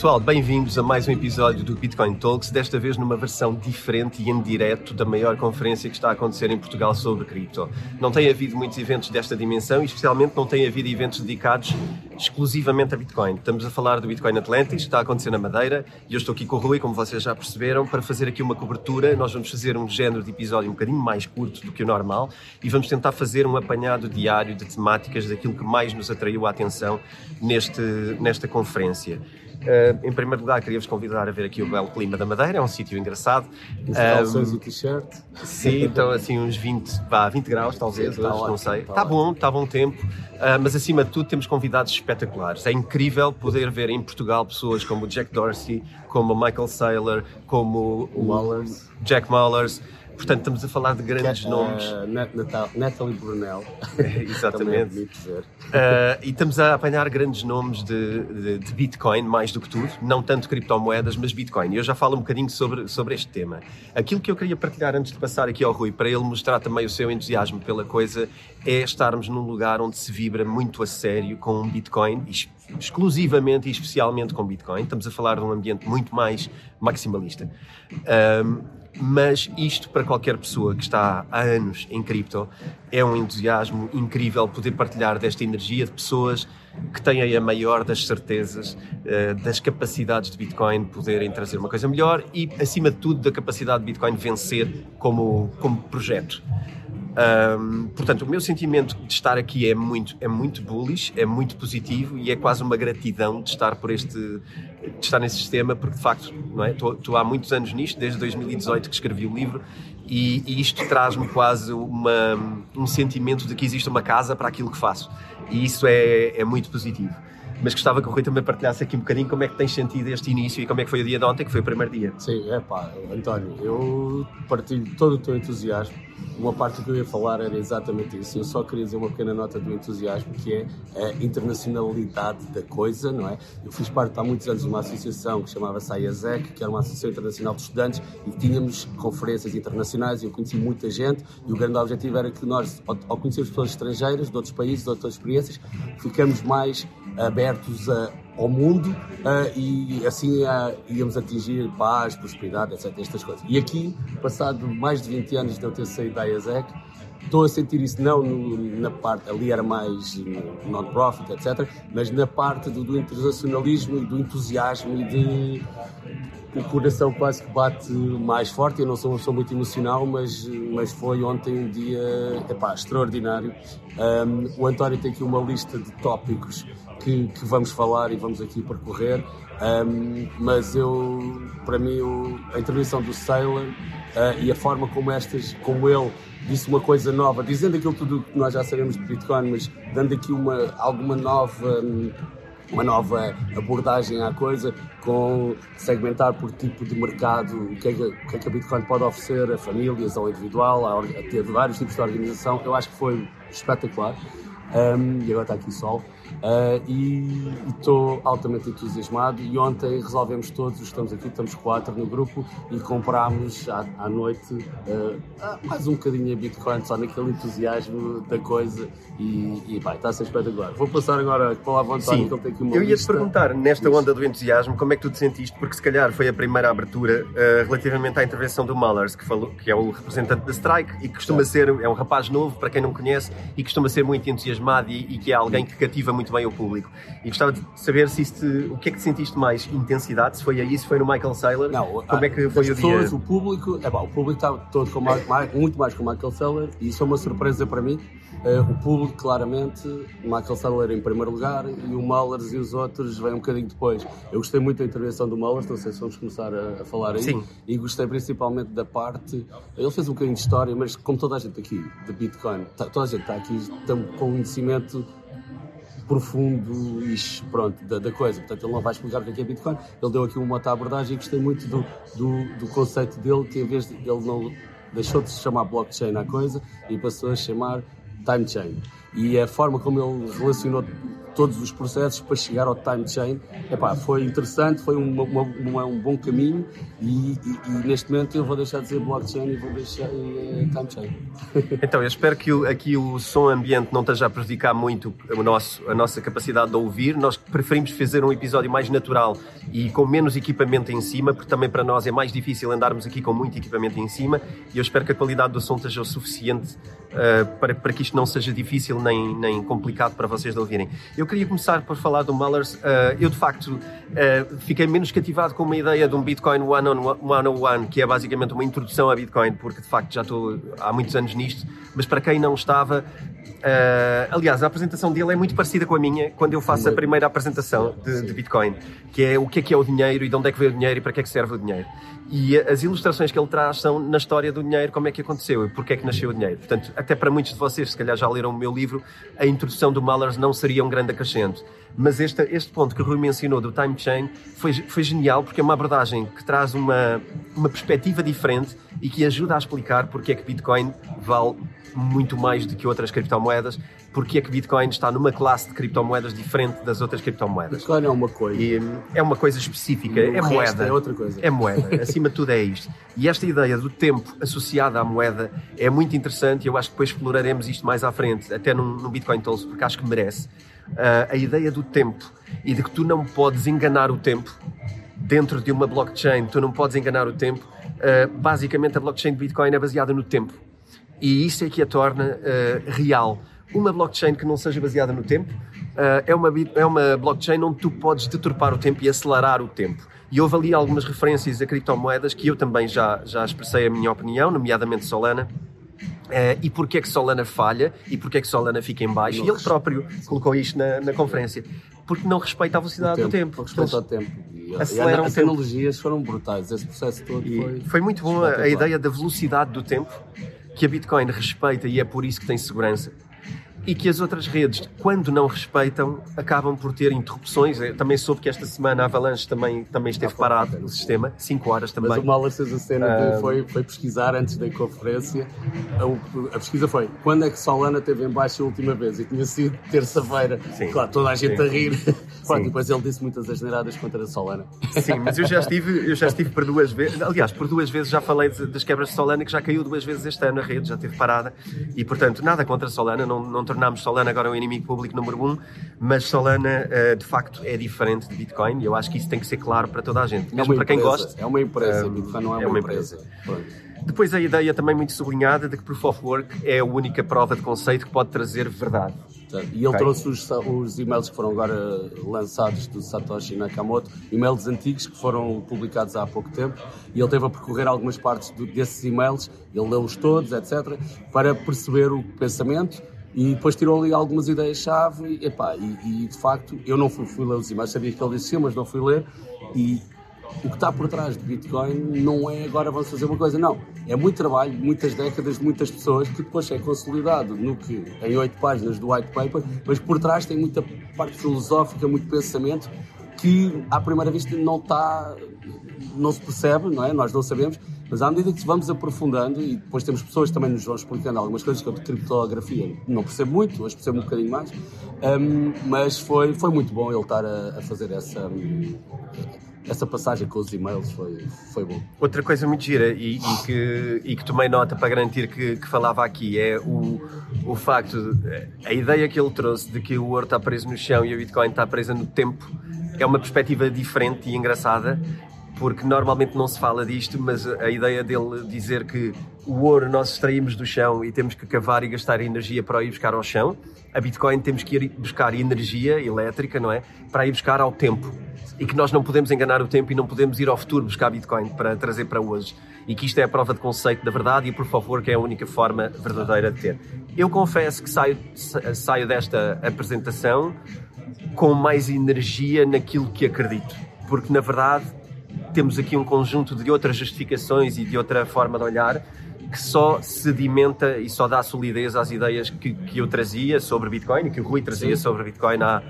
pessoal, bem-vindos a mais um episódio do Bitcoin Talks, desta vez numa versão diferente e em direto da maior conferência que está a acontecer em Portugal sobre cripto. Não tem havido muitos eventos desta dimensão e especialmente não tem havido eventos dedicados exclusivamente a Bitcoin. Estamos a falar do Bitcoin Atlantis, está a acontecer na Madeira e eu estou aqui com o Rui, como vocês já perceberam, para fazer aqui uma cobertura. Nós vamos fazer um género de episódio um bocadinho mais curto do que o normal e vamos tentar fazer um apanhado diário de temáticas daquilo que mais nos atraiu a atenção neste, nesta conferência. Uh, em primeiro lugar, queria-vos convidar a ver aqui o belo clima da Madeira, é um sítio engraçado. Os calções um, e t-shirt. Sim, estão assim uns 20, pá, 20 graus talvez, hoje, não sei. Está, bom, está bom tempo, uh, mas acima de tudo temos convidados espetaculares. É incrível poder ver em Portugal pessoas como o Jack Dorsey, como o Michael Saylor, como o, o Jack Mullers Portanto, estamos a falar de grandes nomes. Uh, Natalie Brunel. Exatamente. uh, e estamos a apanhar grandes nomes de, de, de, Bitcoin, mais do que tudo. Não tanto criptomoedas, mas Bitcoin. E eu já falo um bocadinho sobre, sobre este tema. Aquilo que eu queria partilhar antes de passar aqui ao Rui, para ele mostrar também o seu entusiasmo pela coisa, é estarmos num lugar onde se vibra muito a sério com Bitcoin, exclusivamente e especialmente com Bitcoin. Estamos a falar de um ambiente muito mais maximalista. Um, mas isto para qualquer pessoa que está há anos em cripto é um entusiasmo incrível poder partilhar desta energia de pessoas que têm a maior das certezas uh, das capacidades de Bitcoin poderem trazer uma coisa melhor e acima de tudo da capacidade de Bitcoin vencer como, como projeto. Um, portanto, o meu sentimento de estar aqui é muito, é muito bullish, é muito positivo e é quase uma gratidão de estar por este, de estar nesse sistema, porque de facto, não é? Estou, há muitos anos nisto, desde 2018 que escrevi o livro e, e isto traz-me quase uma, um sentimento de que existe uma casa para aquilo que faço e isso é, é muito positivo mas gostava que o Rui também partilhasse aqui um bocadinho como é que tens sentido este início e como é que foi o dia de ontem, que foi o primeiro dia. Sim, é pá, António, eu partilho todo o teu entusiasmo. Uma parte que eu ia falar era exatamente isso. Eu só queria dizer uma pequena nota do entusiasmo, que é a internacionalidade da coisa, não é? Eu fiz parte há muitos anos de uma associação que chamava-se AIASEC, que era uma associação internacional de estudantes, e tínhamos conferências internacionais e eu conheci muita gente, e o grande objetivo era que nós, ao conhecermos pessoas estrangeiras, de outros países, de outras experiências, ficamos mais abertos a, ao mundo uh, e assim uh, íamos atingir paz, prosperidade, etc. Estas coisas. E aqui, passado mais de 20 anos de eu ter saído da IASEC, estou a sentir isso não no, na parte, ali era mais non-profit, etc., mas na parte do, do internacionalismo e do entusiasmo e de o coração quase que bate mais forte. Eu não sou uma pessoa muito emocional, mas, mas foi ontem um dia epá, extraordinário. Um, o António tem aqui uma lista de tópicos que, que vamos falar e vamos aqui percorrer. Um, mas eu, para mim, o, a intervenção do Sailor uh, e a forma como estas, como ele disse uma coisa nova, dizendo aquilo tudo que nós já sabemos de Bitcoin, mas dando aqui uma, alguma nova. Um, uma nova abordagem à coisa, com segmentar por tipo de mercado o que é que, o que, é que a Bitcoin pode oferecer a famílias, ao individual, a, a ter vários tipos de organização. Eu acho que foi espetacular. Um, e agora está aqui o sol. Uh, e estou altamente entusiasmado. E ontem resolvemos todos, estamos aqui, estamos quatro no grupo e comprámos à, à noite uh, mais um bocadinho a Bitcoin, só naquele entusiasmo da coisa. E, e pá, está a ser espetacular. Vou passar agora a palavra ao António, que ele tem aqui uma Eu ia-te perguntar, nesta onda do entusiasmo, como é que tu te sentiste? Porque se calhar foi a primeira abertura uh, relativamente à intervenção do Mullers, que, falou, que é o representante da Strike e que costuma é. ser, é um rapaz novo, para quem não conhece, e costuma ser muito entusiasmado e, e que é alguém que cativa muito muito bem o público. E gostava de saber se isto, o que é que sentiste mais intensidade, se foi aí, se foi no Michael Saylor, Não, como é que foi o pessoas, dia? O público, é bom, o público está todo com mais, muito mais com o Michael Saylor e isso é uma surpresa para mim. Uh, o público, claramente, o Michael Saylor em primeiro lugar e o Mullers e os outros vêm um bocadinho depois. Eu gostei muito da intervenção do Mullers, não sei se vamos começar a, a falar aí. Sim. E gostei principalmente da parte. Ele fez um bocadinho de história, mas como toda a gente aqui, de Bitcoin, tá, toda a gente está aqui, estamos com conhecimento profundo pronto, da, da, coisa. Portanto, ele não vai explicar o que é, é Bitcoin. Ele deu aqui uma outra abordagem e gostei muito do, do, do, conceito dele, que em vez de ele não deixou de se chamar blockchain à coisa e passou a chamar time chain. E a forma como ele relacionou todos os processos para chegar ao time chain. Epá, foi interessante, foi uma, uma, um bom caminho e, e, e, neste momento eu vou deixar de dizer blockchain e vou deixar uh, time chain. Então, eu espero que o, aqui o som ambiente não esteja a prejudicar muito o nosso, a nossa capacidade de ouvir. Nós preferimos fazer um episódio mais natural e com menos equipamento em cima, porque também para nós é mais difícil andarmos aqui com muito equipamento em cima e eu espero que a qualidade do som esteja o suficiente uh, para, para que isto não seja difícil nem, nem complicado para vocês de ouvirem. Eu queria começar por falar do Mullers. Uh, eu, de facto, uh, fiquei menos cativado com uma ideia de um Bitcoin one-on-one, que é basicamente uma introdução a Bitcoin, porque, de facto, já estou há muitos anos nisto, mas para quem não estava, Uh, aliás, a apresentação dele é muito parecida com a minha quando eu faço a primeira apresentação de, de, Bitcoin, que é o que é que é o dinheiro e de onde é que veio o dinheiro e para que é que serve o dinheiro. E as ilustrações que ele traz são na história do dinheiro, como é que aconteceu e porque é que nasceu o dinheiro. Portanto, até para muitos de vocês, se calhar já leram o meu livro, a introdução do Mallers não seria um grande acrescento. Mas este, este ponto que o Rui mencionou do time chain foi, foi genial porque é uma abordagem que traz uma, uma perspectiva diferente e que ajuda a explicar porque é que Bitcoin vale muito mais do que outras criptomoedas, porque é que Bitcoin está numa classe de criptomoedas diferente das outras criptomoedas. Bitcoin é uma coisa. E, é uma coisa específica, é moeda. É outra coisa. É moeda, acima de tudo é isto. E esta ideia do tempo associado à moeda é muito interessante e eu acho que depois exploraremos isto mais à frente, até no, no Bitcoin Tools, porque acho que merece. Uh, a ideia do tempo e de que tu não podes enganar o tempo dentro de uma blockchain, tu não podes enganar o tempo. Uh, basicamente, a blockchain de Bitcoin é baseada no tempo. E isso é que a torna uh, real. Uma blockchain que não seja baseada no tempo uh, é, uma, é uma blockchain onde tu podes deturpar o tempo e acelerar o tempo. E houve ali algumas referências a criptomoedas que eu também já, já expressei a minha opinião, nomeadamente Solana. Uh, e porquê é que Solana falha e porquê é que Solana fica em baixo. E ele próprio colocou isto na, na conferência. Porque não respeita a velocidade tempo, do tempo. Respeita o tempo. E, aceleram e as tecnologias foram brutais. Esse processo todo foi... Foi muito bom a, a ideia da velocidade do tempo que a Bitcoin respeita e é por isso que tem segurança. E que as outras redes, quando não respeitam, acabam por ter interrupções. Eu também soube que esta semana a Avalanche também, também esteve parado no sistema, 5 horas também. Mas o Malas fez a cena foi, foi pesquisar antes da conferência. A, a, pesquisa foi quando é que Solana teve em baixo a última vez? E tinha sido terça-feira. Claro, toda a gente Sim. a rir. Pronto, depois ele disse muitas asneiradas contra a Solana. Sim, mas eu já estive, eu já estive por duas vezes. Aliás, por duas vezes já falei das quebras de Solana que já caiu duas vezes este ano a rede, já teve parada. E portanto, nada contra a Solana, não, não tornámos Solana agora o inimigo público número um, mas Solana uh, de facto é diferente de Bitcoin e eu acho que isso tem que ser claro para toda a gente, mesmo é para quem gosta. É uma empresa, uh, Bitcoin não é, é uma, uma, empresa. empresa. Depois a ideia também muito sublinhada de que Proof of Work é a única prova de conceito que pode trazer verdade. E ele okay. trouxe os, os, e-mails que foram agora lançados do Satoshi Nakamoto, e-mails antigos que foram publicados há pouco tempo, e ele teve a percorrer algumas partes do, desses e-mails, ele leu-os todos, etc., para perceber o pensamento e depois tirou ali algumas ideias-chave e, e, e, de facto eu não fui, fui ler os e-mails, sabia que ele disse sim, mas não fui ler e o que está por trás do Bitcoin não é agora vamos fazer uma coisa, não. É muito trabalho, muitas décadas de muitas pessoas que depois é consolidado no que em oito páginas do white paper, mas por trás tem muita parte filosófica, muito pensamento que à primeira vista não está, não se percebe, não é? Nós não sabemos, mas à medida que vamos aprofundando, e depois temos pessoas que também nos vão explicando algumas coisas que eu de criptografia não percebo muito, hoje percebo um bocadinho mais, um, mas foi, foi muito bom ele estar a, a fazer essa. Um, essa passagem com os e-mails foi, foi bom. Outra coisa muito gira e, e que, e que tomei nota para garantir que, que, falava aqui é o, o facto, a ideia que ele trouxe de que o ouro está preso no chão e o Bitcoin está preso no tempo é uma perspectiva diferente e engraçada porque normalmente não se fala disto, mas a ideia dele dizer que o ouro nós extraímos do chão e temos que cavar e gastar energia para ir buscar ao chão, a Bitcoin temos que ir buscar energia elétrica, não é? Para ir buscar ao tempo. E que nós não podemos enganar o tempo e não podemos ir ao futuro buscar Bitcoin para trazer para hoje. E que isto é a prova de conceito da verdade e, por favor, que é a única forma verdadeira de ter. Eu confesso que saio, saio desta apresentação com mais energia naquilo que acredito. Porque, na verdade, temos aqui um conjunto de outras justificações e de outra forma de olhar que só sedimenta e só dá solidez às ideias que, que eu trazia sobre Bitcoin, que o Rui trazia Sim. sobre Bitcoin há,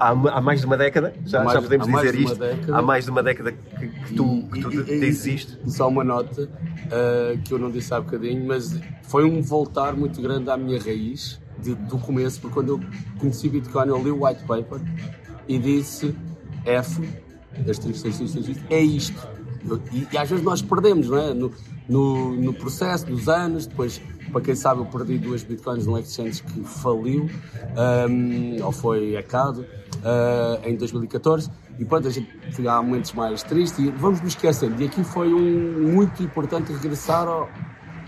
há, há, mais de uma década, já, mais, já podemos dizer isto, década, há mais de uma década que, que tu, que tu e, dizes isto. E só uma nota uh, que eu não disse há bocadinho, mas foi um voltar muito grande à minha raiz de, do começo, porque quando eu conheci Bitcoin, eu li o white paper e disse F, é isto. E, e, às vezes nós perdemos, não é? No, no, no, processo dos anos, depois, para quem sabe, eu perdi duas bitcoins num exchange que faliu, um, ou foi hackado, uh, em 2014. E pronto, a gente há momentos mais tristes e vamos nos esquecer, de aqui foi um muito importante regressar ao,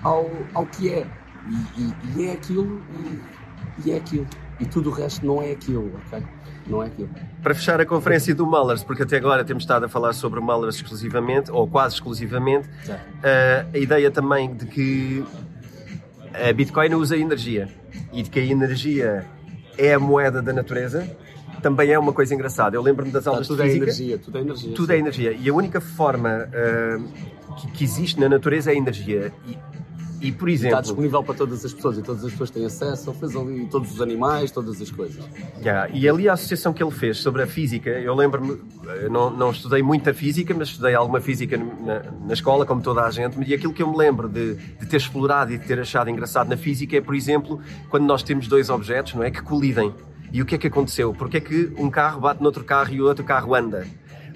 ao, ao que é. E, e, e é aquilo, e, e, é aquilo. E tudo o resto não é aquilo, ok? Não é aquilo. Para fechar a conferência do Mullers, porque até agora temos estado a falar sobre o Mullers exclusivamente, ou quase exclusivamente, uh, a ideia também de que a Bitcoin usa energia e de que a energia é a moeda da natureza também é uma coisa engraçada. Eu lembro-me das aulas tudo de física. É energia, tudo é energia. Tudo é sim. é energia. E a única forma uh, que, que, existe na natureza é energia. E, e por exemplo. está disponível para todas as pessoas e todas as pessoas têm acesso. Ele fez ali todos os animais, todas as coisas. Yeah. E ali a associação que ele fez sobre a física, eu lembro-me, não, não estudei muita física, mas estudei alguma física na, na, escola, como toda a gente. E aquilo que eu me lembro de, de ter explorado e de ter achado engraçado na física é, por exemplo, quando nós temos dois objetos não é, que colidem. E o que é que aconteceu? Porque é que um carro bate noutro carro e o outro carro anda?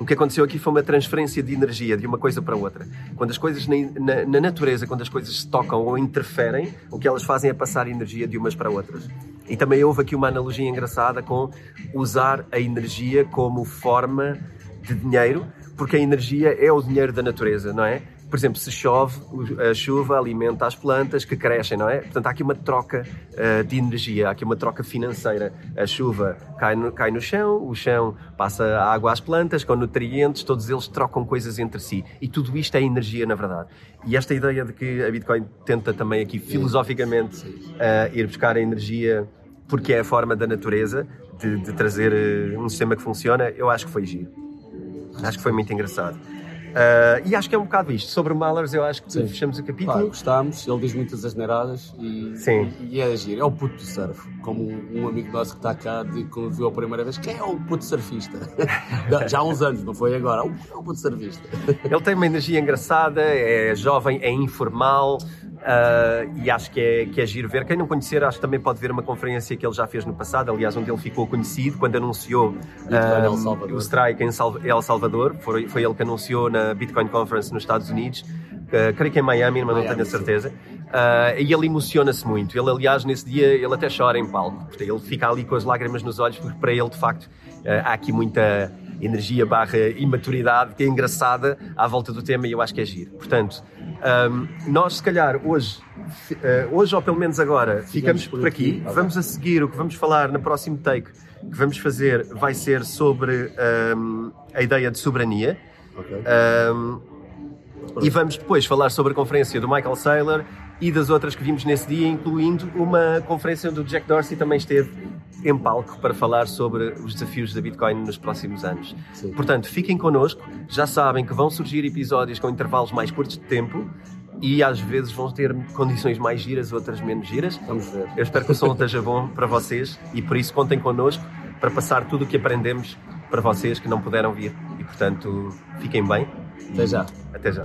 O que aconteceu aqui foi uma transferência de energia de uma coisa para outra. Quando as coisas na, na, na, natureza, quando as coisas se tocam ou interferem, o que elas fazem é passar energia de umas para outras. E também houve aqui uma analogia engraçada com usar a energia como forma de dinheiro, porque a energia é o dinheiro da natureza, não é? Por exemplo, se chove, a chuva alimenta as plantas que crescem, não é? Portanto, há aqui uma troca uh, de energia, há aqui uma troca financeira. A chuva cai no, cai no chão, o chão passa a água às plantas, com nutrientes, todos eles trocam coisas entre si. E tudo isto é energia, na verdade. E esta ideia de que a Bitcoin tenta também aqui filosoficamente uh, ir buscar a energia porque é a forma da natureza de, de trazer uh, um sistema que funciona, eu acho que foi giro. Acho que foi muito engraçado. Uh, e acho que é um bocado isto. Sobre Malers, eu acho que Sim. fechamos o capítulo. Claro, gostámos, ele diz muitas asneiradas e, Sim. e, e é agir. É o puto do surf. Como um, um amigo nosso que está cá, de, quando viu a primeira vez, quem é o puto surfista? Já há uns anos, não foi agora. É o puto surfista. ele tem uma energia engraçada, é jovem, é informal. Uh, e acho que é, que é giro ver. Quem não conhecer, acho que também pode ver uma conferência que ele já fez no passado, aliás, onde ele ficou conhecido quando anunciou uh, o Strike em El Salvador. Foi, foi ele que anunciou na Bitcoin Conference nos Estados Unidos, uh, creio que em Miami, mas não tenho a certeza. Uh, e ele emociona-se muito. Ele, aliás, nesse dia, ele até chora em palco. Ele fica ali com as lágrimas nos olhos, porque para ele, de facto, há aqui muita energia barra imaturidade que é engraçada à volta do tema e eu acho que é giro. Portanto, um, nós, se calhar, hoje, uh, hoje ou pelo menos agora, ficamos, ficamos por, aqui. aqui. Vamos a seguir o que vamos falar no próximo take que vamos fazer vai ser sobre um, a ideia de soberania. Okay. Um, e vamos depois falar sobre a conferência do Michael Saylor e das outras que vimos nesse dia, incluindo uma conferência onde o Jack Dorsey também esteve em palco para falar sobre os desafios da Bitcoin nos próximos anos. Sim. Portanto, fiquem connosco, já sabem que vão surgir episódios com intervalos mais curtos de tempo e às vezes vão ter condições mais giras, outras menos giras. Vamos ver. Eu espero que o som esteja bom para vocês e por isso contem connosco para passar tudo o que aprendemos para vocês que não puderam vir. E portanto, fiquem bem. Até já. Até já.